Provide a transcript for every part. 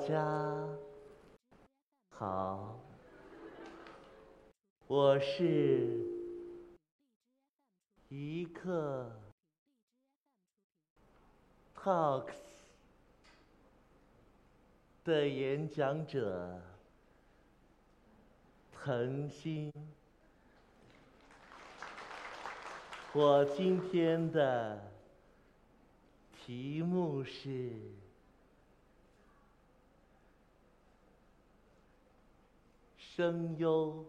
大家好，我是一刻 Talks 的演讲者腾鑫。我今天的题目是声优，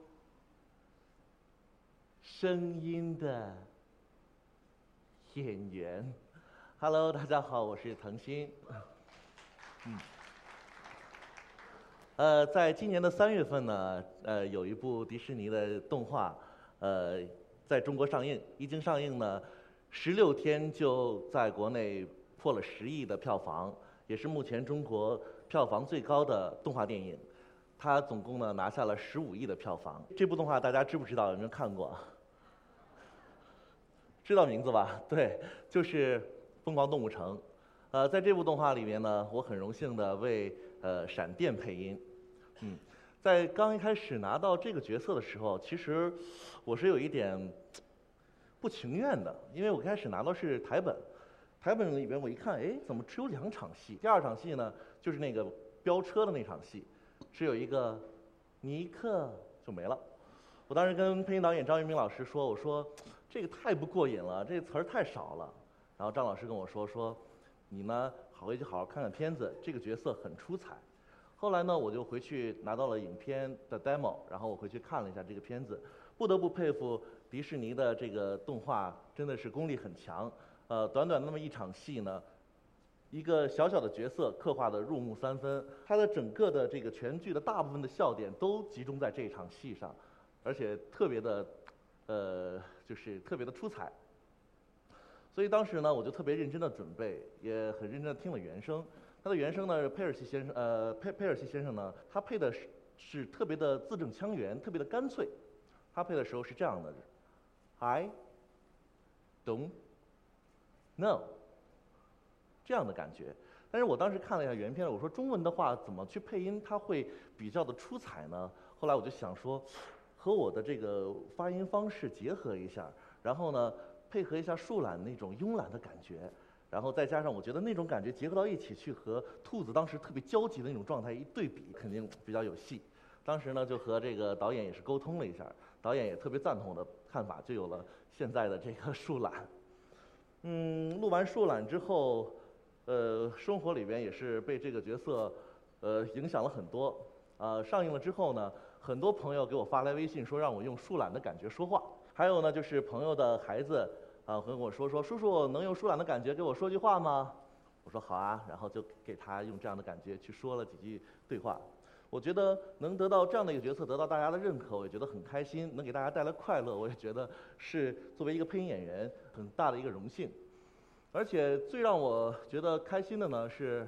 声音的演员。Hello，大家好，我是腾鑫。嗯，呃，在今年的三月份呢，呃，有一部迪士尼的动画，呃。在中国上映，一经上映呢，十六天就在国内破了十亿的票房，也是目前中国票房最高的动画电影。它总共呢拿下了十五亿的票房。这部动画大家知不知道？有没有看过？知道名字吧？对，就是《疯狂动物城》。呃，在这部动画里面呢，我很荣幸的为呃闪电配音。嗯。在刚一开始拿到这个角色的时候，其实我是有一点不情愿的，因为我开始拿到是台本，台本里边我一看，哎，怎么只有两场戏？第二场戏呢，就是那个飙车的那场戏，只有一个尼克就没了。我当时跟配音导演张云明老师说，我说这个太不过瘾了，这词儿太少了。然后张老师跟我说说，你呢，好回去好好看看片子，这个角色很出彩。后来呢，我就回去拿到了影片的 demo，然后我回去看了一下这个片子，不得不佩服迪士尼的这个动画真的是功力很强。呃，短短那么一场戏呢，一个小小的角色刻画的入木三分，他的整个的这个全剧的大部分的笑点都集中在这场戏上，而且特别的，呃，就是特别的出彩。所以当时呢，我就特别认真的准备，也很认真的听了原声。他的原声呢，佩尔西先生，呃，佩佩尔西先生呢，他配的是是特别的字正腔圆，特别的干脆。他配的时候是这样的，I don't know，这样的感觉。但是我当时看了一下原片，我说中文的话怎么去配音，它会比较的出彩呢？后来我就想说，和我的这个发音方式结合一下，然后呢，配合一下树懒那种慵懒的感觉。然后再加上，我觉得那种感觉结合到一起去，和兔子当时特别焦急的那种状态一对比，肯定比较有戏。当时呢，就和这个导演也是沟通了一下，导演也特别赞同我的看法，就有了现在的这个树懒。嗯，录完树懒之后，呃，生活里边也是被这个角色，呃，影响了很多。啊，上映了之后呢，很多朋友给我发来微信说让我用树懒的感觉说话，还有呢，就是朋友的孩子。啊，跟我说说，叔叔能用舒懒的感觉给我说句话吗？我说好啊，然后就给他用这样的感觉去说了几句对话。我觉得能得到这样的一个角色，得到大家的认可，我也觉得很开心，能给大家带来快乐，我也觉得是作为一个配音演员很大的一个荣幸。而且最让我觉得开心的呢是，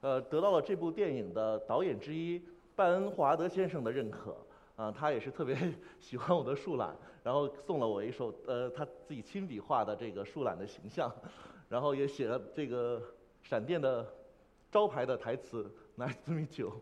呃，得到了这部电影的导演之一拜恩·华德先生的认可。啊，他也是特别 喜欢我的树懒，然后送了我一首呃他自己亲笔画的这个树懒的形象，然后也写了这个闪电的招牌的台词 “Nice to meet you”。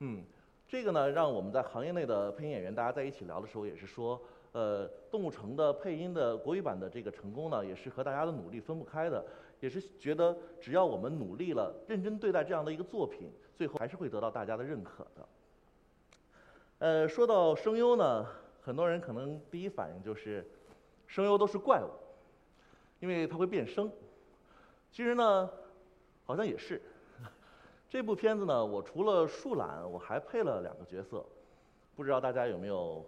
嗯，这个呢，让我们在行业内的配音演员大家在一起聊的时候，也是说，呃，动物城的配音的国语版的这个成功呢，也是和大家的努力分不开的，也是觉得只要我们努力了，认真对待这样的一个作品，最后还是会得到大家的认可的。呃，说到声优呢，很多人可能第一反应就是，声优都是怪物，因为它会变声。其实呢，好像也是。这部片子呢，我除了树懒，我还配了两个角色，不知道大家有没有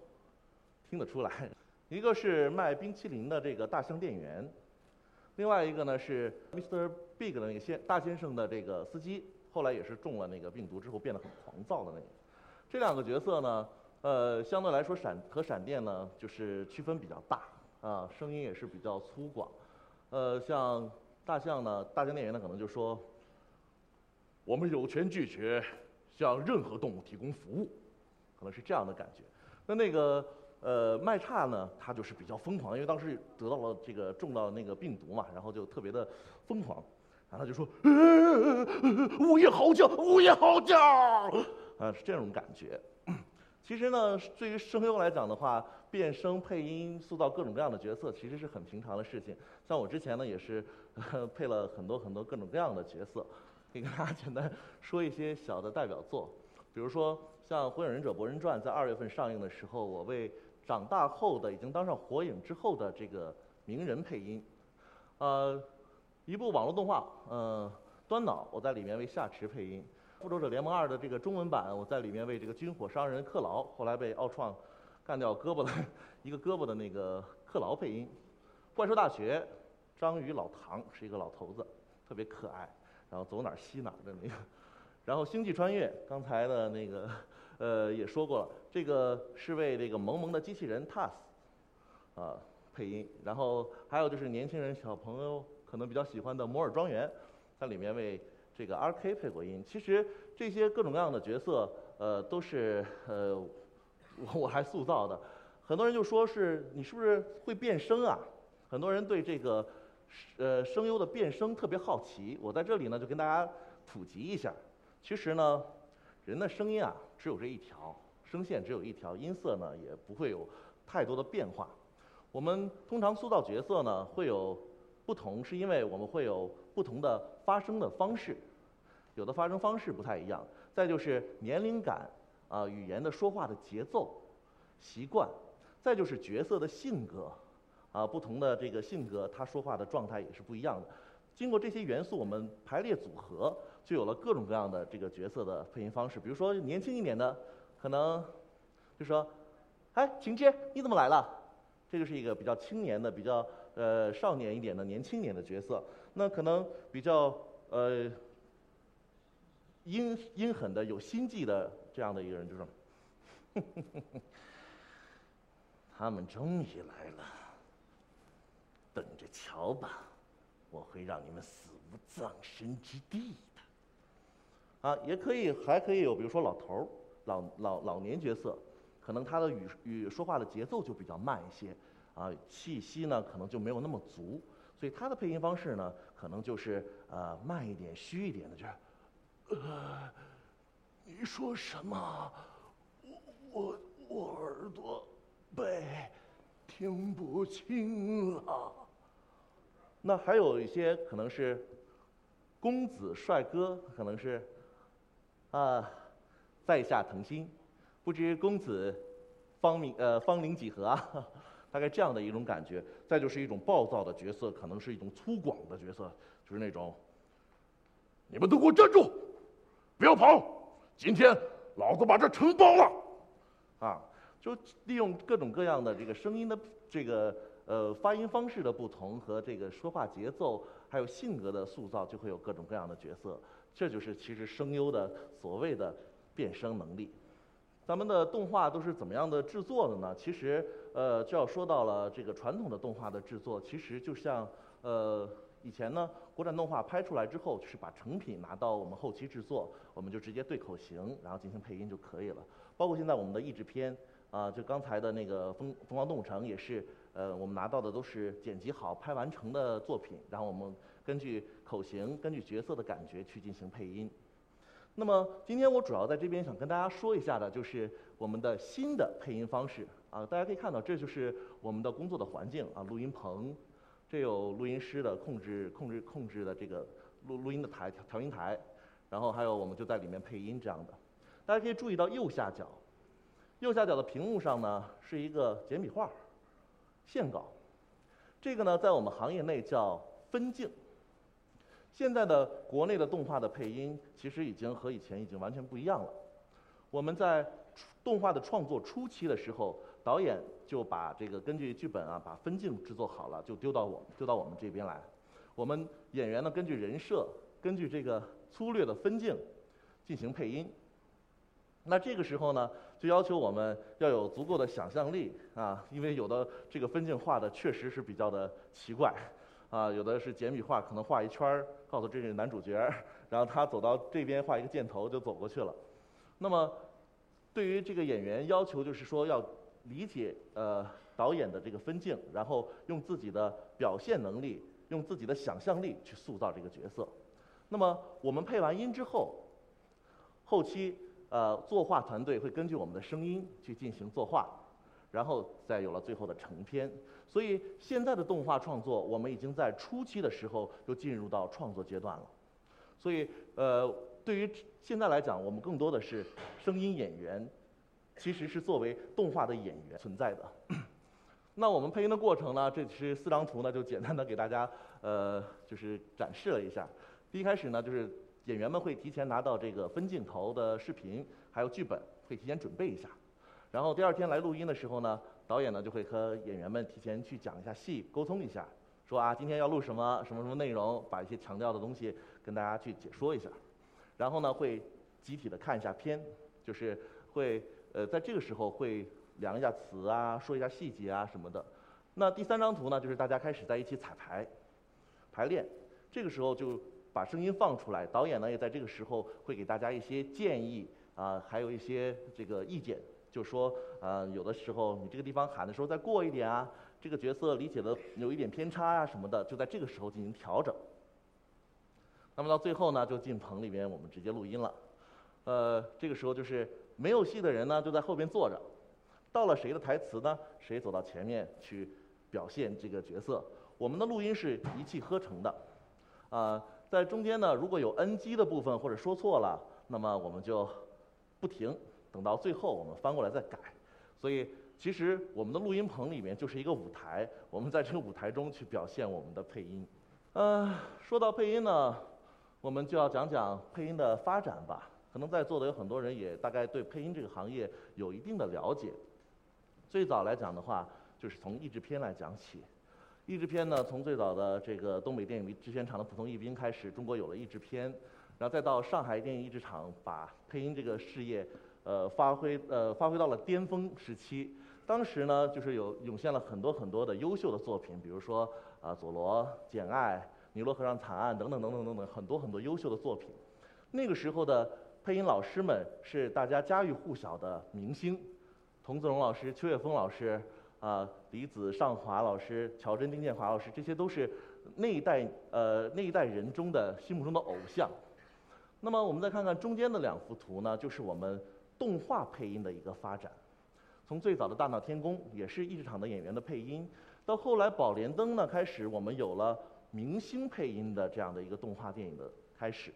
听得出来？一个是卖冰淇淋的这个大象店员，另外一个呢是 Mr. Big 的那个先大先生的这个司机，后来也是中了那个病毒之后变得很狂躁的那个。这两个角色呢，呃，相对来说闪和闪电呢，就是区分比较大啊，声音也是比较粗犷。呃，像大象呢，大象店员呢，可能就说，我们有权拒绝向任何动物提供服务，可能是这样的感觉。那那个呃麦叉呢，他就是比较疯狂，因为当时得到了这个中到那个病毒嘛，然后就特别的疯狂。然后他就说，呃午夜嚎叫，午夜嚎叫，啊，是这种感觉。其实呢，对于声优来讲的话，变声、配音、塑造各种各样的角色，其实是很平常的事情。像我之前呢，也是 配了很多很多各种各样的角色，可以跟大家简单说一些小的代表作。比如说，像《火影忍者博人传》在二月份上映的时候，我为长大后的已经当上火影之后的这个鸣人配音。呃，一部网络动画，呃，端脑，我在里面为夏池配音。复仇者联盟二的这个中文版，我在里面为这个军火商人克劳，后来被奥创干掉胳膊的一个胳膊的那个克劳配音。怪兽大学，章鱼老唐是一个老头子，特别可爱，然后走哪吸哪的那个。然后星际穿越，刚才的那个呃也说过了，这个是为这个萌萌的机器人 TAS 啊配音。然后还有就是年轻人小朋友可能比较喜欢的摩尔庄园，在里面为这个 RK 配过音。其实这些各种各样的角色，呃，都是呃我我还塑造的。很多人就说是你是不是会变声啊？很多人对这个呃声优的变声特别好奇。我在这里呢就跟大家普及一下。其实呢，人的声音啊只有这一条，声线只有一条，音色呢也不会有太多的变化。我们通常塑造角色呢会有不同，是因为我们会有不同的发声的方式，有的发声方式不太一样。再就是年龄感啊，语言的说话的节奏、习惯，再就是角色的性格啊，不同的这个性格，他说话的状态也是不一样的。经过这些元素，我们排列组合，就有了各种各样的这个角色的配音方式。比如说年轻一点的，可能就说：“哎，晴姐，你怎么来了？”这就是一个比较青年的、比较呃少年一点的、年轻一点的角色。那可能比较呃阴阴狠的、有心计的这样的一个人，就说：“他们终于来了，等着瞧吧。”我会让你们死无葬身之地。啊，也可以，还可以有，比如说老头儿、老老老年角色，可能他的语语说话的节奏就比较慢一些，啊，气息呢可能就没有那么足，所以他的配音方式呢，可能就是呃慢一点、虚一点的，就是呃，你说什么？我我我耳朵背听不清了。那还有一些可能是公子帅哥，可能是啊，在下腾心，不知公子芳名呃芳龄几何啊？大概这样的一种感觉。再就是一种暴躁的角色，可能是一种粗犷的角色，就是那种你们都给我站住，不要跑！今天老子把这城包了！啊，就利用各种各样的这个声音的这个。呃，发音方式的不同和这个说话节奏，还有性格的塑造，就会有各种各样的角色。这就是其实声优的所谓的变声能力。咱们的动画都是怎么样的制作的呢？其实，呃，就要说到了这个传统的动画的制作，其实就像呃以前呢，国产动画拍出来之后，就是把成品拿到我们后期制作，我们就直接对口型，然后进行配音就可以了。包括现在我们的译制片啊，就刚才的那个《疯疯狂动物城》也是。呃，我们拿到的都是剪辑好、拍完成的作品，然后我们根据口型、根据角色的感觉去进行配音。那么今天我主要在这边想跟大家说一下的，就是我们的新的配音方式啊。大家可以看到，这就是我们的工作的环境啊，录音棚，这有录音师的控制、控制、控制的这个录录音的台、调音台，然后还有我们就在里面配音这样的。大家可以注意到右下角，右下角的屏幕上呢是一个简笔画。线稿，这个呢，在我们行业内叫分镜。现在的国内的动画的配音，其实已经和以前已经完全不一样了。我们在动画的创作初期的时候，导演就把这个根据剧本啊，把分镜制作好了，就丢到我丢到我们这边来。我们演员呢，根据人设，根据这个粗略的分镜进行配音。那这个时候呢？就要求我们要有足够的想象力啊，因为有的这个分镜画的确实是比较的奇怪，啊，有的是简笔画，可能画一圈儿，告诉这是男主角，然后他走到这边画一个箭头就走过去了。那么，对于这个演员要求就是说要理解呃导演的这个分镜，然后用自己的表现能力用自己的想象力去塑造这个角色。那么我们配完音之后，后期呃作画团队会根据我们的声音去进行作画，然后再有了最后的成片。所以现在的动画创作，我们已经在初期的时候就进入到创作阶段了。所以呃，对于现在来讲，我们更多的是声音演员，其实是作为动画的演员存在的。那我们配音的过程呢？这是四张图呢，就简单的给大家呃，就是展示了一下。第一开始呢，就是演员们会提前拿到这个分镜头的视频，还有剧本，会提前准备一下。然后第二天来录音的时候呢，导演呢就会和演员们提前去讲一下戏，沟通一下，说啊今天要录什么什么什么内容，把一些强调的东西跟大家去解说一下。然后呢会集体的看一下片，就是会呃在这个时候会量一下词啊，说一下细节啊什么的。那第三张图呢，就是大家开始在一起彩排、排练，这个时候就。把声音放出来，导演呢也在这个时候会给大家一些建议啊，还有一些这个意见，就说啊，有的时候你这个地方喊的时候再过一点啊，这个角色理解的有一点偏差啊什么的，就在这个时候进行调整。那么到最后呢，就进棚里边我们直接录音了。呃，这个时候就是没有戏的人呢就在后边坐着，到了谁的台词呢，谁走到前面去表现这个角色。我们的录音是一气呵成的，啊。在中间呢，如果有 NG 的部分或者说错了，那么我们就不停，等到最后我们翻过来再改。所以其实我们的录音棚里面就是一个舞台，我们在这个舞台中去表现我们的配音。呃，说到配音呢，我们就要讲讲配音的发展吧。可能在座的有很多人也大概对配音这个行业有一定的了解。最早来讲的话，就是从译制片来讲起。译制片呢，从最早的这个东北电影制片厂的普通译兵开始，中国有了译制片，然后再到上海电影译制厂，把配音这个事业，呃，发挥呃发挥到了巅峰时期。当时呢，就是有涌现了很多很多的优秀的作品，比如说啊《佐罗》《简爱》《尼罗河上惨案》等等等等等等很多很多优秀的作品。那个时候的配音老师们是大家家喻户晓的明星，童自荣老师、邱岳峰老师。啊，李子、尚华老师、乔真、丁建华老师，这些都是那一代呃那一代人中的心目中的偶像。那么我们再看看中间的两幅图呢，就是我们动画配音的一个发展。从最早的大闹天宫，也是译制厂的演员的配音，到后来宝莲灯呢，开始我们有了明星配音的这样的一个动画电影的开始。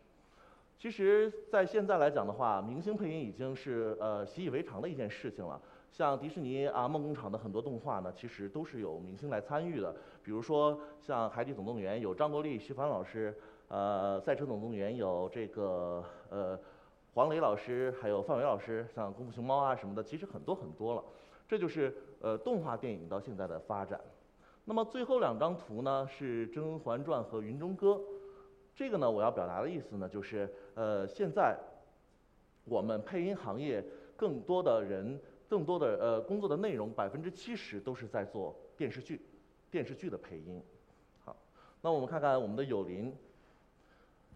其实，在现在来讲的话，明星配音已经是呃习以为常的一件事情了。像迪士尼啊梦工厂的很多动画呢，其实都是有明星来参与的。比如说像《海底总动员》有张国立、徐帆老师，呃，《赛车总动员》有这个呃黄磊老师，还有范伟老师，像《功夫熊猫》啊什么的，其实很多很多了。这就是呃动画电影到现在的发展。那么最后两张图呢是《甄嬛传》和《云中歌》，这个呢我要表达的意思呢就是呃现在我们配音行业更多的人。更多的呃工作的内容，百分之七十都是在做电视剧，电视剧的配音。好，那我们看看我们的友邻，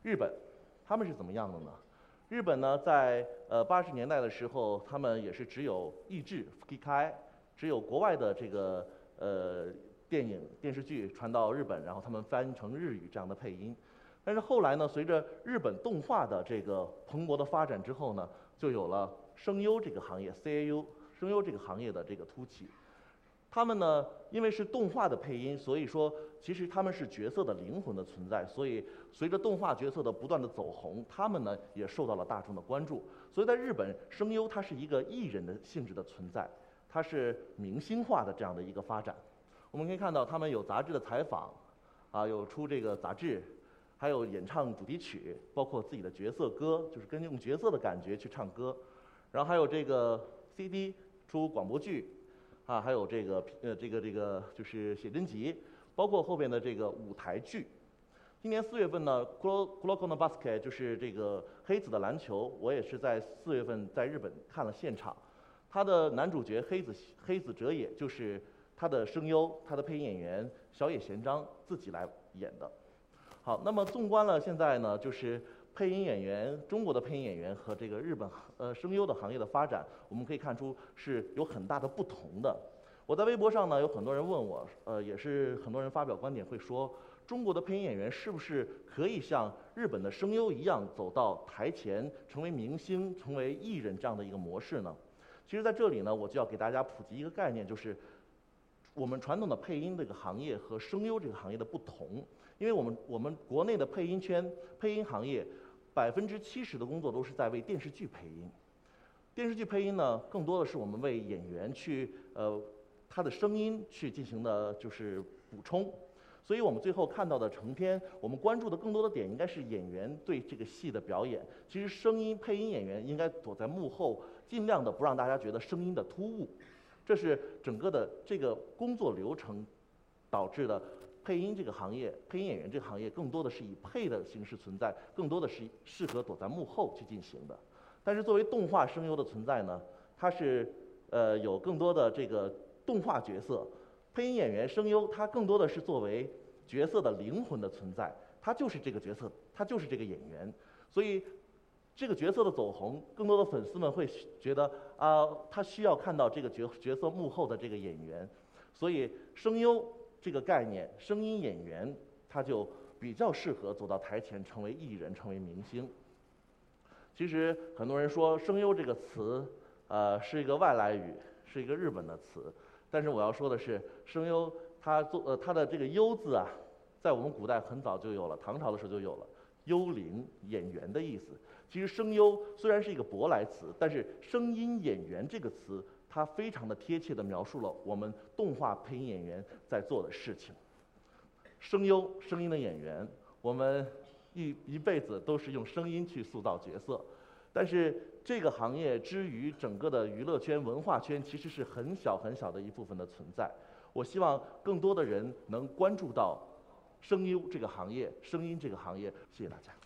日本，他们是怎么样的呢？日本呢，在呃八十年代的时候，他们也是只有译制 f 开，只有国外的这个呃电影电视剧传到日本，然后他们翻成日语这样的配音。但是后来呢，随着日本动画的这个蓬勃的发展之后呢，就有了声优这个行业 CAU。声优这个行业的这个突起，他们呢，因为是动画的配音，所以说其实他们是角色的灵魂的存在。所以随着动画角色的不断的走红，他们呢也受到了大众的关注。所以在日本，声优它是一个艺人的性质的存在，它是明星化的这样的一个发展。我们可以看到，他们有杂志的采访，啊，有出这个杂志，还有演唱主题曲，包括自己的角色歌，就是根据用角色的感觉去唱歌，然后还有这个 CD。出广播剧，啊，还有这个呃，这个这个就是写真集，包括后边的这个舞台剧。今年四月份呢，Kuroko no Basket 就是这个黑子的篮球，我也是在四月份在日本看了现场。他的男主角黑子黑子哲也就是他的声优，他的配音演员小野贤章自己来演的。好，那么纵观了现在呢，就是。配音演员，中国的配音演员和这个日本呃声优的行业的发展，我们可以看出是有很大的不同的。我在微博上呢，有很多人问我，呃，也是很多人发表观点会说，中国的配音演员是不是可以像日本的声优一样走到台前，成为明星、成为艺人这样的一个模式呢？其实，在这里呢，我就要给大家普及一个概念，就是我们传统的配音这个行业和声优这个行业的不同。因为我们我们国内的配音圈、配音行业，百分之七十的工作都是在为电视剧配音。电视剧配音呢，更多的是我们为演员去呃他的声音去进行的就是补充。所以我们最后看到的成片，我们关注的更多的点应该是演员对这个戏的表演。其实声音配音演员应该躲在幕后，尽量的不让大家觉得声音的突兀。这是整个的这个工作流程导致的。配音这个行业，配音演员这个行业更多的是以配的形式存在，更多的是适合躲在幕后去进行的。但是作为动画声优的存在呢，它是呃有更多的这个动画角色。配音演员声优，他更多的是作为角色的灵魂的存在，他就是这个角色，他就是这个演员。所以，这个角色的走红，更多的粉丝们会觉得啊，他需要看到这个角角色幕后的这个演员。所以，声优这个概念，声音演员他就比较适合走到台前，成为艺人，成为明星。其实很多人说“声优”这个词，呃，是一个外来语，是一个日本的词。但是我要说的是，声优他做呃他的这个“优”字啊，在我们古代很早就有了，唐朝的时候就有了“幽灵演员”的意思。其实声优虽然是一个舶来词，但是“声音演员”这个词，它非常的贴切的描述了我们动画配音演员在做的事情。声优，声音的演员，我们一一辈子都是用声音去塑造角色。但是这个行业之于整个的娱乐圈、文化圈，其实是很小很小的一部分的存在。我希望更多的人能关注到声优这个行业、声音这个行业。谢谢大家。